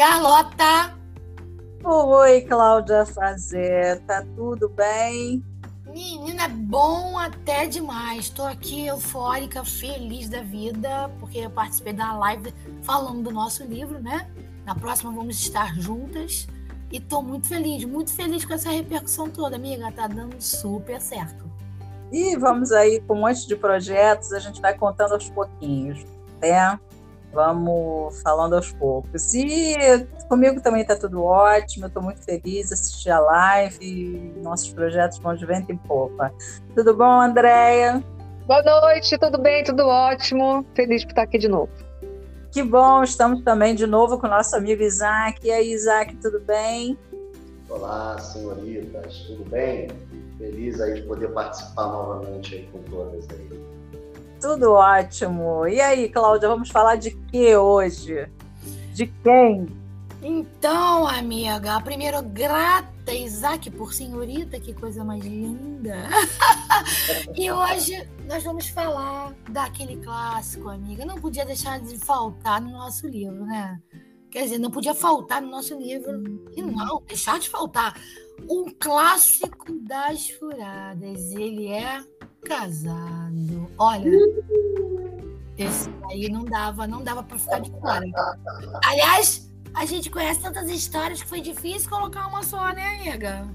Carlota! Oi, Cláudia Fazeta, tudo bem? Menina, bom até demais. Estou aqui eufórica, feliz da vida, porque eu participei da live falando do nosso livro, né? Na próxima vamos estar juntas. E estou muito feliz, muito feliz com essa repercussão toda, amiga. Tá dando super certo. E vamos aí com um monte de projetos, a gente vai contando aos pouquinhos, né? Vamos falando aos poucos. E comigo também está tudo ótimo, estou muito feliz, assisti a live, nossos projetos vão de vento em popa. Tudo bom, Andréia? Boa noite, tudo bem, tudo ótimo. Feliz por estar aqui de novo. Que bom, estamos também de novo com o nosso amigo Isaac. E aí, Isaac, tudo bem? Olá, senhoritas, tudo bem? Feliz aí de poder participar novamente aí com todas aí. Tudo ótimo. E aí, Cláudia, vamos falar de que hoje? De quem? Então, amiga, primeiro grata, Isaac, por senhorita, que coisa mais linda. e hoje nós vamos falar daquele clássico, amiga. Não podia deixar de faltar no nosso livro, né? Quer dizer, não podia faltar no nosso livro. E não, deixar de faltar. Um clássico das furadas. Ele é casado. Olha, esse aí não dava, não dava para ficar de fora. Aliás, a gente conhece tantas histórias que foi difícil colocar uma só, né, amiga?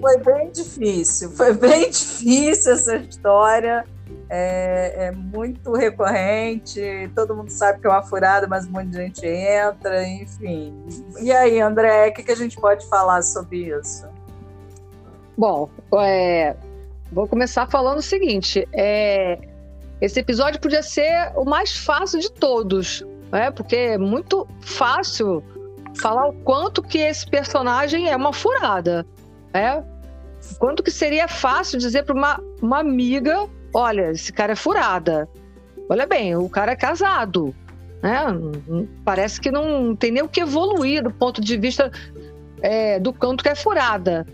Foi bem difícil, foi bem difícil essa história. É, é, muito recorrente, todo mundo sabe que é uma furada, mas um monte de gente entra, enfim. E aí, André, o que, que a gente pode falar sobre isso? Bom, é, Vou começar falando o seguinte: é, esse episódio podia ser o mais fácil de todos, né? Porque é muito fácil falar o quanto que esse personagem é uma furada, né? Quanto que seria fácil dizer para uma, uma amiga, olha, esse cara é furada. Olha bem, o cara é casado, né? Parece que não tem nem o que evoluir do ponto de vista é, do canto que é furada.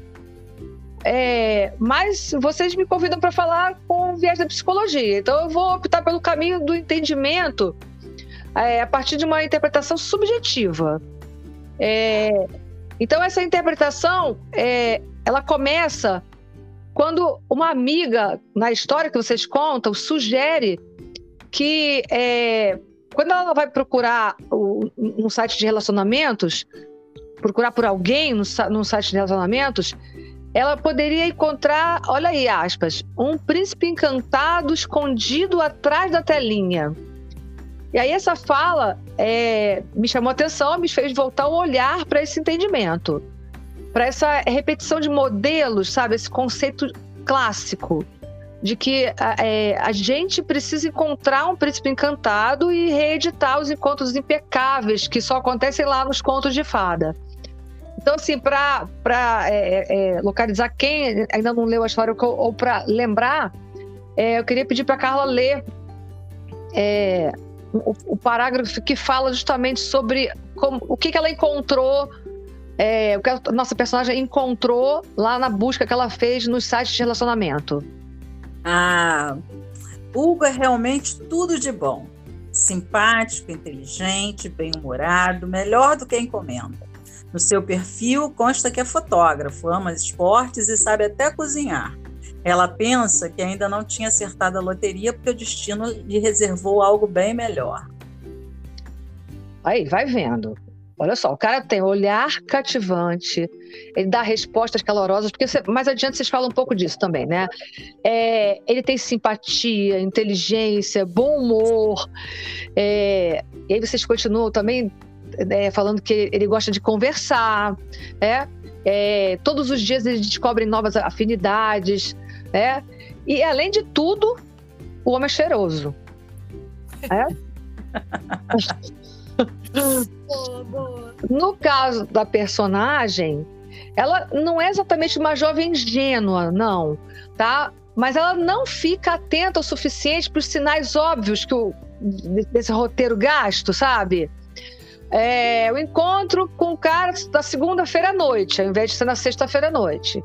É, mas vocês me convidam para falar com viés da psicologia. Então eu vou optar pelo caminho do entendimento é, a partir de uma interpretação subjetiva. É, então essa interpretação é, ela começa quando uma amiga na história que vocês contam sugere que é, quando ela vai procurar um site de relacionamentos, procurar por alguém no, no site de relacionamentos, ela poderia encontrar, olha aí, aspas, um príncipe encantado escondido atrás da telinha. E aí essa fala é, me chamou a atenção, me fez voltar o olhar para esse entendimento, para essa repetição de modelos, sabe, esse conceito clássico de que é, a gente precisa encontrar um príncipe encantado e reeditar os encontros impecáveis que só acontecem lá nos contos de fada. Então, assim, para é, é, localizar quem ainda não leu a história ou, ou para lembrar, é, eu queria pedir para Carla ler é, o, o, parágrafo que fala justamente sobre como, o que, que ela encontrou, é, o que a nossa personagem encontrou lá na busca que ela fez nos sites de relacionamento. Ah, Hugo é realmente tudo de bom. Simpático, inteligente, bem-humorado, melhor do que encomenda. No seu perfil consta que é fotógrafo, ama esportes e sabe até cozinhar. Ela pensa que ainda não tinha acertado a loteria porque o destino lhe reservou algo bem melhor. Aí, vai vendo. Olha só, o cara tem olhar cativante, ele dá respostas calorosas, porque você, mais adiante vocês falam um pouco disso também, né? É, ele tem simpatia, inteligência, bom humor. É, e aí vocês continuam também é, falando que ele gosta de conversar, né? É, todos os dias eles descobrem novas afinidades, né? E além de tudo, o homem é cheiroso. É? no caso da personagem, ela não é exatamente uma jovem ingênua, não, tá? Mas ela não fica atenta o suficiente para os sinais óbvios que o, desse roteiro gasto, sabe? É, o encontro com o cara da segunda-feira à noite, ao invés de ser na sexta-feira à noite.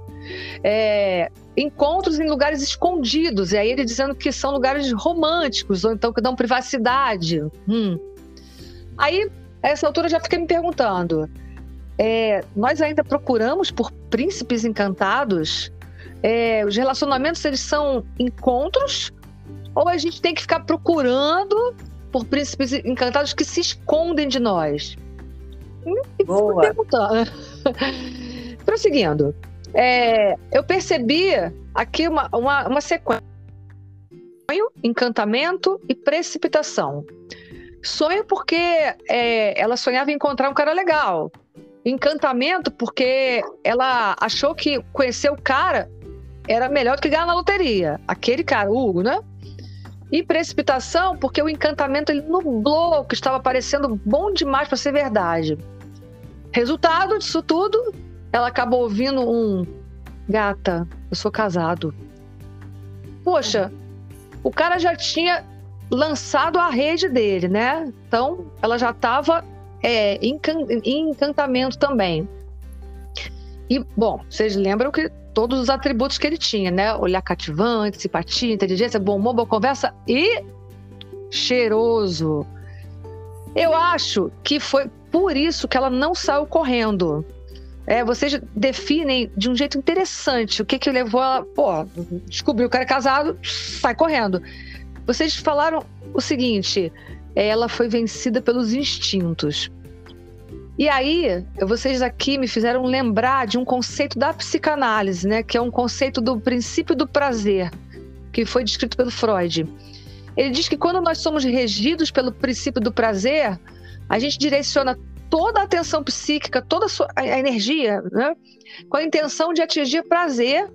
É, encontros em lugares escondidos, e aí ele dizendo que são lugares românticos, ou então que dão privacidade. Hum. Aí a essa altura eu já fiquei me perguntando: é, nós ainda procuramos por príncipes encantados? É, os relacionamentos eles são encontros? Ou a gente tem que ficar procurando por príncipes encantados que se escondem de nós? Boa. Prosseguindo, é, eu percebi aqui uma, uma, uma sequência: sonho, encantamento e precipitação. Sonho porque é, ela sonhava em encontrar um cara legal. Encantamento porque ela achou que conhecer o cara era melhor do que ganhar na loteria. Aquele cara, o Hugo, né? E precipitação porque o encantamento ele nublou, que estava parecendo bom demais para ser verdade. Resultado disso tudo, ela acabou ouvindo um gata, eu sou casado. Poxa, o cara já tinha lançado a rede dele, né? Então ela já estava é, em, encantamento também. E, bom, vocês lembram que todos os atributos que ele tinha, né? Olhar cativante, simpatia, inteligência, bom humor, boa conversa e cheiroso. Eu acho que foi por isso que ela não saiu correndo. É, vocês definem de um jeito interessante o que que levou ela. Pô, descobriu que era casado, sai correndo. Vocês falaram o seguinte: ela foi vencida pelos instintos. E aí, vocês aqui me fizeram lembrar de um conceito da psicanálise, né? Que é um conceito do princípio do prazer, que foi descrito pelo Freud. Ele diz que quando nós somos regidos pelo princípio do prazer, a gente direciona toda a atenção psíquica, toda a, sua, a energia, né? Com a intenção de atingir prazer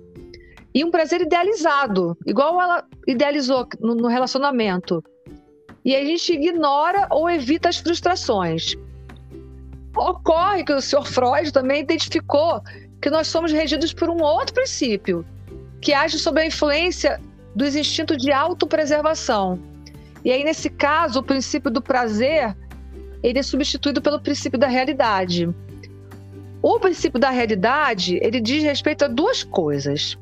e um prazer idealizado, igual ela idealizou no, no relacionamento. E a gente ignora ou evita as frustrações. Ocorre que o senhor Freud também identificou que nós somos regidos por um outro princípio, que age sob a influência dos instintos de autopreservação. E aí, nesse caso, o princípio do prazer ele é substituído pelo princípio da realidade. O princípio da realidade ele diz respeito a duas coisas.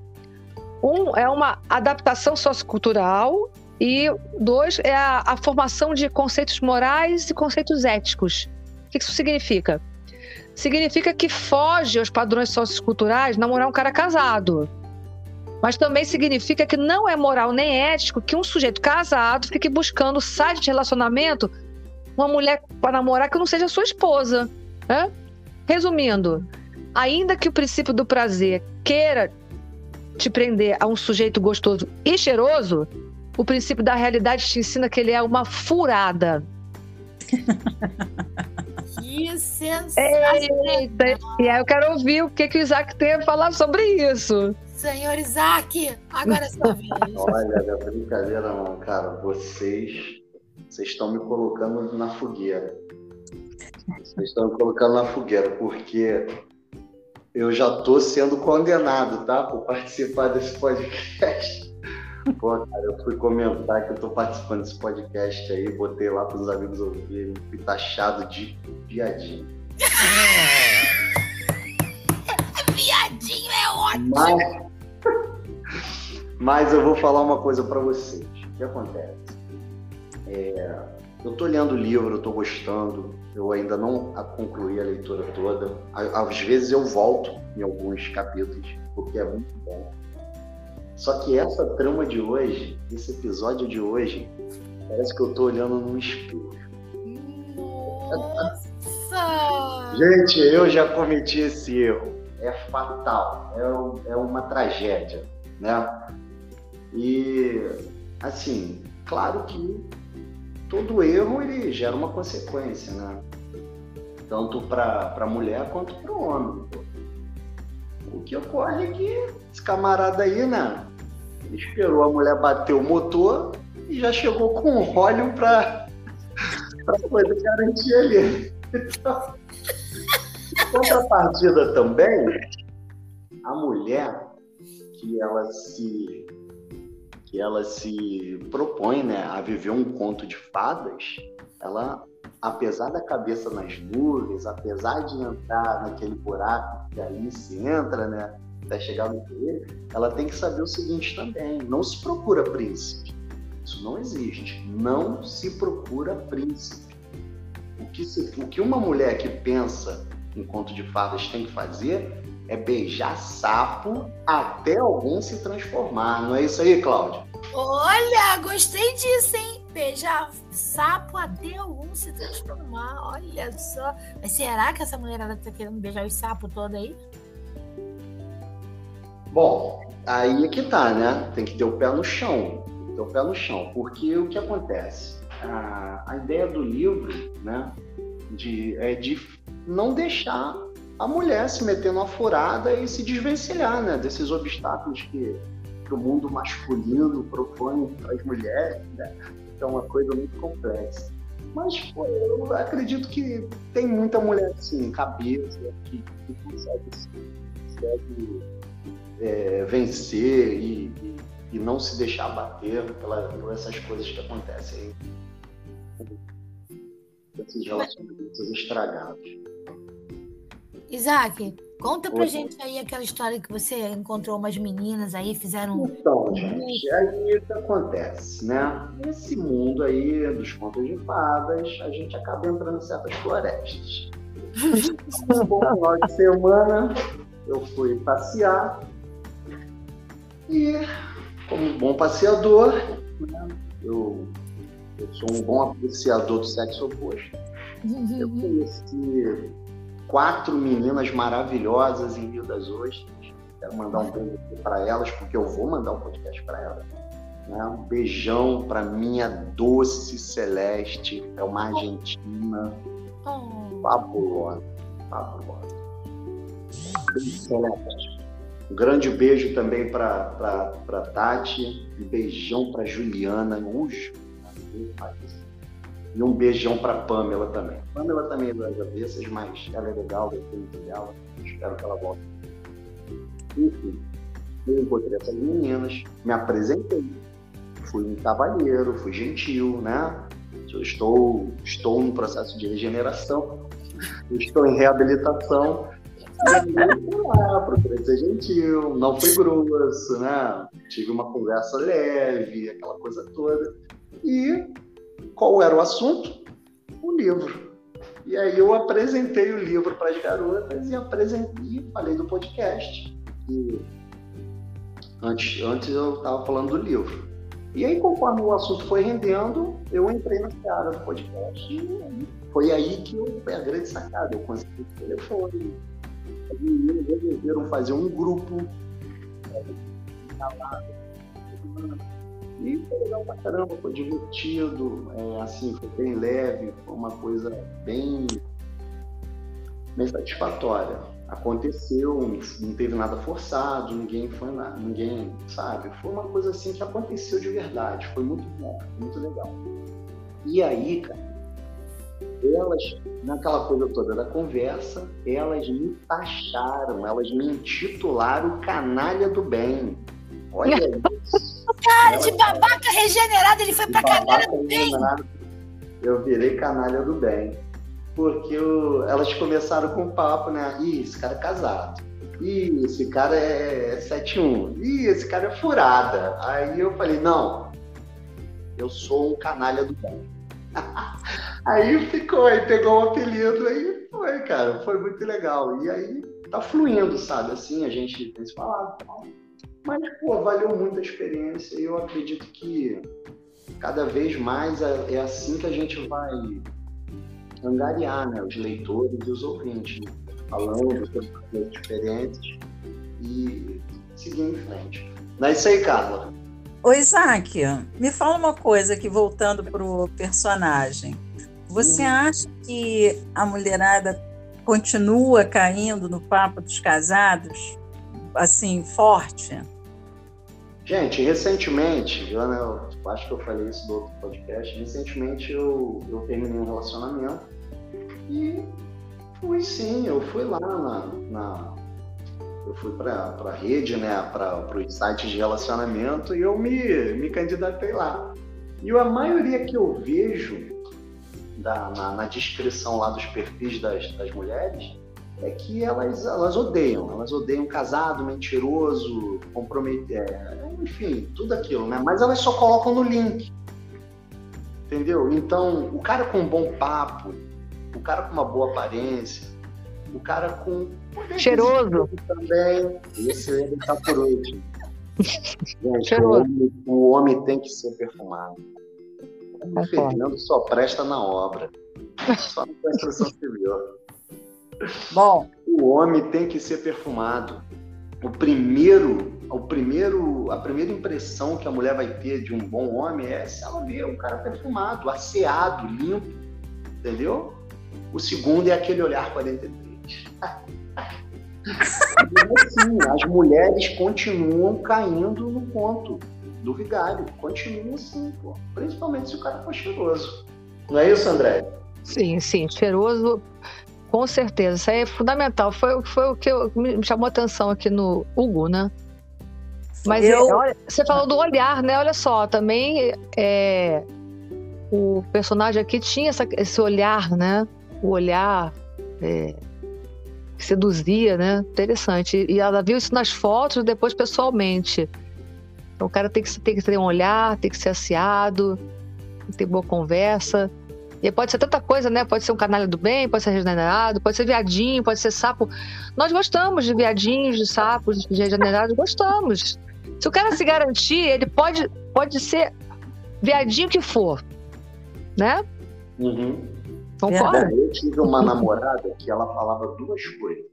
Um é uma adaptação sociocultural e dois é a, a formação de conceitos morais e conceitos éticos que isso significa? Significa que foge aos padrões socioculturais namorar um cara casado. Mas também significa que não é moral nem ético que um sujeito casado fique buscando site de relacionamento uma mulher para namorar que não seja sua esposa. Né? Resumindo, ainda que o princípio do prazer queira te prender a um sujeito gostoso e cheiroso, o princípio da realidade te ensina que ele é uma furada. Que sensacional! Eita, e aí eu quero ouvir o que, que o Isaac tem a falar sobre isso. Senhor Isaac, agora é sua vez. Olha, não é brincadeira não, cara. Vocês, vocês estão me colocando na fogueira. Vocês estão me colocando na fogueira, porque eu já estou sendo condenado, tá? Por participar desse podcast. Pô, cara, eu fui comentar que eu tô participando desse podcast aí, botei lá pros amigos ouvirem, fui taxado de viadinho. viadinho é ótimo! Mas, mas eu vou falar uma coisa para vocês. O que acontece? É, eu tô lendo o livro, eu tô gostando, eu ainda não concluí a leitura toda. Às vezes eu volto em alguns capítulos, porque é muito bom. Só que essa trama de hoje, esse episódio de hoje, parece que eu tô olhando num espelho. Nossa! Gente, eu já cometi esse erro. É fatal, é, é uma tragédia, né? E, assim, claro que todo erro ele gera uma consequência, né? Tanto para a mulher quanto para o homem. O que ocorre é que esse camarada aí, né? esperou a mulher bater o motor e já chegou com óleo para poder garantir ali. Então, contrapartida também, a mulher que ela se que ela se propõe né, a viver um conto de fadas, ela, apesar da cabeça nas nuvens, apesar de entrar naquele buraco que ali se entra, né, até chegar no poder, ela tem que saber o seguinte também: não se procura príncipe. Isso não existe. Não se procura príncipe. O que, se, o que uma mulher que pensa em conto de fadas tem que fazer é beijar sapo até alguém se transformar. Não é isso aí, Cláudia? Olha, gostei disso, hein? Beijar sapo até algum se transformar. Olha só. Mas será que essa mulherada tá querendo beijar os sapos todos aí? Bom, aí é que tá, né? Tem que ter o pé no chão. Tem que ter o pé no chão. Porque o que acontece? A, a ideia do livro, né? De, é de não deixar a mulher se meter numa furada e se desvencilhar, né? Desses obstáculos que, que o mundo masculino propõe para as mulheres, né? é uma coisa muito complexa. Mas pô, eu acredito que tem muita mulher assim, cabeça, que, que consegue, consegue é, vencer e, e, e, não se deixar bater pela, por essas coisas que acontecem esses relacionamentos estragados. Isaac, conta pra Oi. gente aí aquela história que você encontrou umas meninas aí, fizeram. Então, gente, aí o que acontece, né? Nesse mundo aí dos contos de fadas, a gente acaba entrando em certas florestas. um bom final de semana, eu fui passear e, como bom passeador, né, eu, eu sou um bom apreciador do sexo oposto. Eu conheci quatro meninas maravilhosas em Rio das Ostras. Quero mandar um beijo para elas, porque eu vou mandar um podcast para elas. Né? Um beijão para minha doce Celeste, é uma argentina oh. fabulosa, fabulosa. Celeste. Um grande beijo também para Tati, um beijão para Juliana, Ujo. E um beijão para Pamela também. Pamela também é das avessas, mas ela é legal, eu tenho dela. Espero que ela volte. Enfim, eu encontrei essas meninas, me apresentei. Fui um cavalheiro, fui gentil, né? Eu estou, estou em processo de regeneração, estou em reabilitação. procurei ser gentil, não fui grosso, né? Tive uma conversa leve, aquela coisa toda. E qual era o assunto? O livro. E aí eu apresentei o livro para as garotas e apresentei, falei do podcast. E antes, antes eu estava falando do livro. E aí, conforme o assunto foi rendendo, eu entrei na seara do podcast e foi aí que eu, foi a grande sacada. Eu consegui o telefone. As meninas resolveram fazer um grupo. É, e foi legal pra caramba, foi divertido, é, assim, foi bem leve, foi uma coisa bem, bem satisfatória. Aconteceu, não teve nada forçado, ninguém foi nada, ninguém, sabe? Foi uma coisa assim que aconteceu de verdade, foi muito bom, muito legal. E aí, cara, elas, naquela coisa toda da conversa, elas me taxaram, elas me intitularam canalha do bem. Olha isso. Cara, de babaca regenerado, ele foi pra canalha do bem. Eu virei canalha do bem. Porque eu, elas começaram com o papo, né? Ih, esse cara é casado. Ih, esse cara é 7-1. Ih, esse cara é furada. Aí eu falei, não, eu sou um canalha do bem. aí ficou, aí pegou o um apelido, aí foi, cara, foi muito legal. E aí tá fluindo, sabe? Assim, a gente tem se falado. Mas, pô, valeu muito a experiência e eu acredito que cada vez mais é, é assim que a gente vai angariar né, os leitores e os ouvintes, né? falando sobre diferentes e seguir em frente. Não é isso aí, Carla? Oi, Isaac, me fala uma coisa aqui, voltando para o personagem. Você hum. acha que a mulherada continua caindo no papo dos casados, assim, forte? Gente, recentemente, eu, né, eu, acho que eu falei isso no outro podcast, recentemente eu, eu terminei um relacionamento e fui sim, eu fui lá na. na eu fui para a rede, né, para os sites de relacionamento e eu me, me candidatei lá. E a maioria que eu vejo da, na, na descrição lá dos perfis das, das mulheres é que elas, elas odeiam. Elas odeiam casado, mentiroso, comprometer, é, enfim, tudo aquilo, né? Mas elas só colocam no link. Entendeu? Então, o cara com um bom papo, o cara com uma boa aparência, o cara com. Cheiroso. Também. Esse ele tá por último. Gente, o homem, o homem, tem que ser perfumado. O Fernando só presta na obra. Só na construção civil. Bom. O homem tem que ser perfumado. O primeiro, o primeiro, a primeira impressão que a mulher vai ter de um bom homem é se ela vê um cara perfumado, asseado, limpo, entendeu? O segundo é aquele olhar 43. assim, as mulheres continuam caindo no ponto do vigário. Continuam assim, pô. Principalmente se o cara for cheiroso. Não é isso, André? Sim, sim. Cheiroso, com certeza. Isso aí é fundamental. Foi, foi o que eu, me chamou a atenção aqui no Hugo, né? Mas eu... olha, você falou do olhar, né? Olha só, também é, o personagem aqui tinha essa, esse olhar, né? O olhar é, que seduzia, né? Interessante. E ela viu isso nas fotos, depois pessoalmente. Então, o cara tem que, tem que ter um olhar, tem que ser assiado, tem que ter boa conversa. E pode ser tanta coisa, né? Pode ser um canalha do bem, pode ser regenerado, pode ser viadinho, pode ser sapo. Nós gostamos de viadinhos, de sapos, de regenerados, gostamos. Se o cara se garantir, ele pode, pode ser viadinho que for, né? Uhum. Concorda? Eu tive uma namorada que ela falava duas coisas.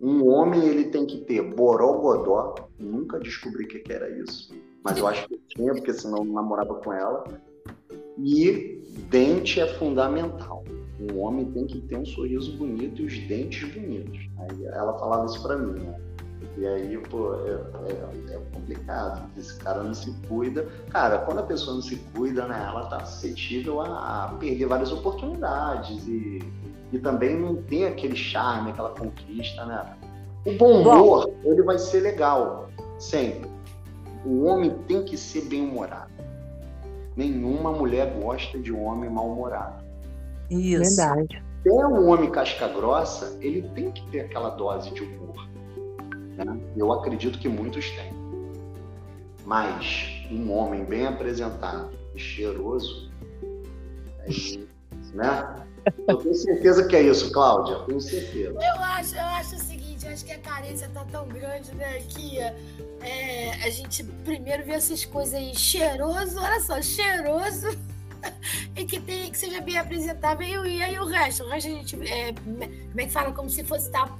Um homem ele tem que ter borogodó, nunca descobri o que, que era isso, mas eu acho que tinha, porque senão eu não namorava com ela. E dente é fundamental. Um homem tem que ter um sorriso bonito e os dentes bonitos. Aí ela falava isso para mim, né? E aí, pô, é, é, é, complicado, esse cara não se cuida. Cara, quando a pessoa não se cuida, né, ela tá suscetível a, a perder várias oportunidades e, e também não tem aquele charme, aquela conquista, né? O bom humor, bom. ele vai ser legal, sempre. O homem tem que ser bem-humorado. Nenhuma mulher gosta de um homem mal-humorado. Isso. Verdade. Até um homem casca grossa, ele tem que ter aquela dose de humor. Né? Eu acredito que muitos têm. Mas um homem bem apresentado e cheiroso, é né? Eu tenho certeza que é isso, Cláudia. Tenho certeza. Eu acho, eu acho o seguinte, acho que a carência tá tão grande, né? Que é, a gente primeiro vê essas coisas aí cheiroso, olha só, cheiroso. e que tem que seja bem apresentável e aí o resto, o resto a gente é, como é que fala como se fosse tá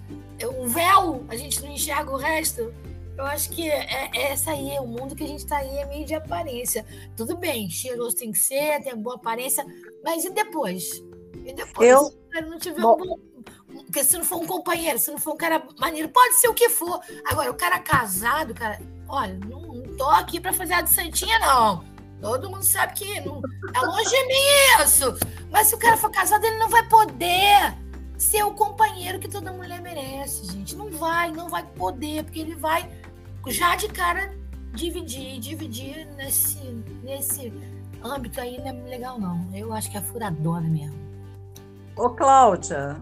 o véu, a gente não enxerga o resto. Eu acho que é, é essa aí, é o mundo que a gente está aí é meio de aparência. Tudo bem, cheiroso tem que ser, tem boa aparência, mas e depois? E depois, eu... se não tiver Bom... um bom. Porque se não for um companheiro, se não for um cara maneiro, pode ser o que for. Agora, o cara casado, cara, olha, não, não tô aqui para fazer a de santinha, não. Todo mundo sabe que não, é longe de mim isso. Mas se o cara for casado, ele não vai poder ser o companheiro que toda mulher merece, gente. Não vai, não vai poder, porque ele vai já de cara dividir, dividir nesse, nesse âmbito aí não é legal, não. Eu acho que é furadona mesmo. Ô, Cláudia,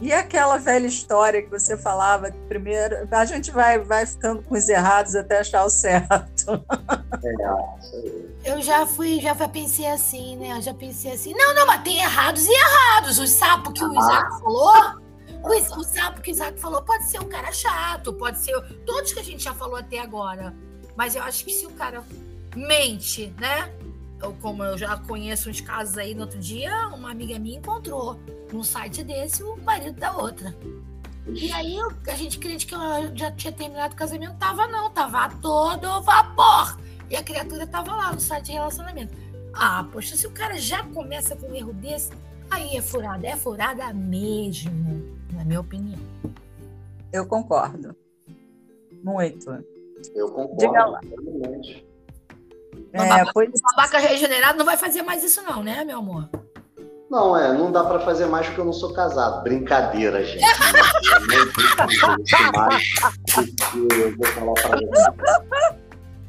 e aquela velha história que você falava que primeiro a gente vai, vai ficando com os errados até achar o certo. É, eu já fui, já pensei assim, né? Eu já pensei assim, não, não, mas tem errados e errados. O sapo que o Isaac falou, o, o sapo que o Isaac falou pode ser um cara chato, pode ser todos que a gente já falou até agora. Mas eu acho que se o cara mente, né? Eu, como eu já conheço uns casos aí no outro dia, uma amiga minha encontrou num site desse o marido da outra. E aí a gente crente que eu já tinha terminado o casamento, tava não, tava a todo vapor. E a criatura tava lá no site de relacionamento. Ah, poxa, se o cara já começa com um erro desse, aí é furada, é furada mesmo, na minha opinião. Eu concordo. Muito. Eu concordo. Diga lá. É, babaca, pois... babaca regenerado não vai fazer mais isso não, né, meu amor? Não, é, não dá para fazer mais porque eu não sou casado. Brincadeira, gente. eu vou falar pra você.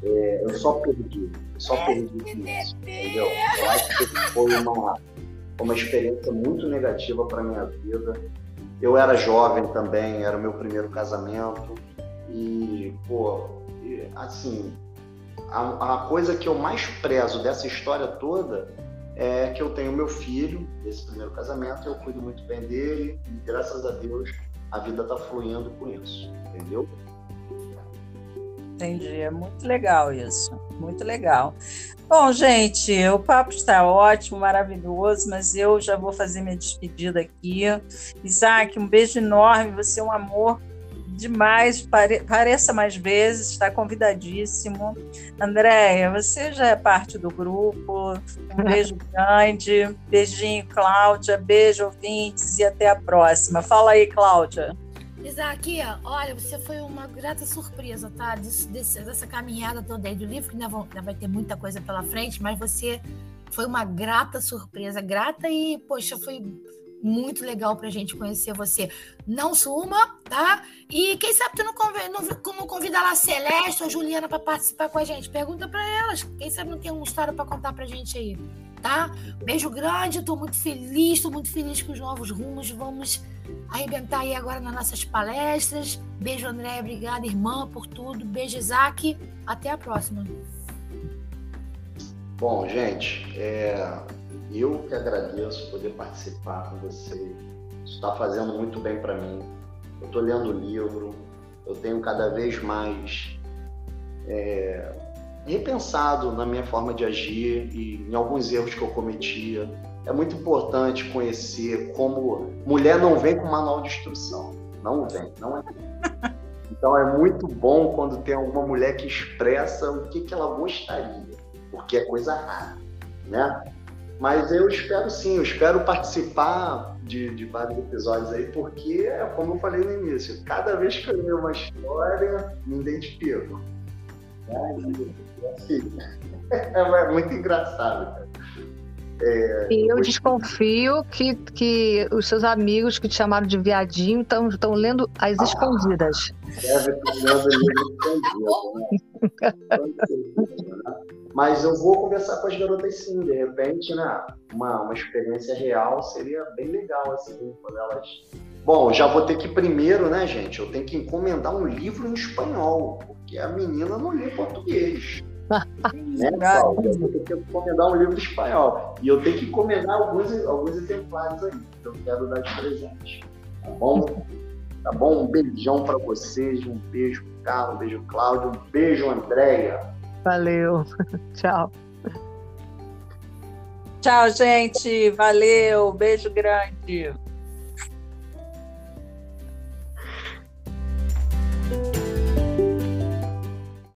É, eu só perdi. Eu só perdi isso, entendeu? Eu acho que foi uma, uma experiência muito negativa para minha vida. Eu era jovem também, era o meu primeiro casamento. E, pô, assim, a, a coisa que eu mais prezo dessa história toda é que eu tenho meu filho, desse primeiro casamento, eu cuido muito bem dele, e graças a Deus a vida está fluindo com isso, entendeu? Entendi, é muito legal isso, muito legal. Bom, gente, o papo está ótimo, maravilhoso, mas eu já vou fazer minha despedida aqui. Isaac, um beijo enorme, você é um amor demais, pare, pareça mais vezes, está convidadíssimo. Andréia, você já é parte do grupo, um beijo grande, beijinho, Cláudia, beijo, ouvintes, e até a próxima. Fala aí, Cláudia. Isaac, olha, você foi uma grata surpresa, tá? Desse, desse, dessa caminhada toda aí do livro, que ainda, vão, ainda vai ter muita coisa pela frente, mas você foi uma grata surpresa, grata e, poxa, foi muito legal pra gente conhecer você. Não suma, tá? E quem sabe tu não convida, não, lá a Celeste ou a Juliana para participar com a gente? Pergunta para elas. Quem sabe não tem uma história para contar pra gente aí, tá? Beijo grande, tô muito feliz, tô muito feliz com os novos rumos. Vamos arrebentar aí agora nas nossas palestras. Beijo, André, obrigada, irmã, por tudo. Beijo, Isaac. Até a próxima. Bom, gente, é, eu que agradeço poder participar com você. Isso está fazendo muito bem para mim. Eu estou lendo o livro, eu tenho cada vez mais é, repensado na minha forma de agir e em alguns erros que eu cometia é muito importante conhecer como mulher não vem com manual de instrução. Não vem, não é. Então é muito bom quando tem alguma mulher que expressa o que, que ela gostaria, porque é coisa rara, né? Mas eu espero sim, eu espero participar de, de vários episódios aí, porque, como eu falei no início, cada vez que eu leio uma história, me identifico. Né? E, assim, é muito engraçado, cara. É, e eu desconfio que, que os seus amigos que te chamaram de viadinho estão lendo As ah, Escondidas. Deve estar lendo Escondidas, né? Mas eu vou conversar com as garotas sim, de repente, né? Uma, uma experiência real seria bem legal, assim, quando elas. Bom, já vou ter que primeiro, né, gente? Eu tenho que encomendar um livro em espanhol, porque a menina não lê português né, Paulo? Eu tenho que encomendar um livro espanhol. E eu tenho que encomendar alguns, alguns exemplares aí, que eu quero dar de presente. Tá bom? Tá bom? Um beijão para vocês, um beijo, Carlos, um beijo, Cláudio, um beijo, Andréia. Valeu. Tchau. Tchau, gente. Valeu. Beijo grande.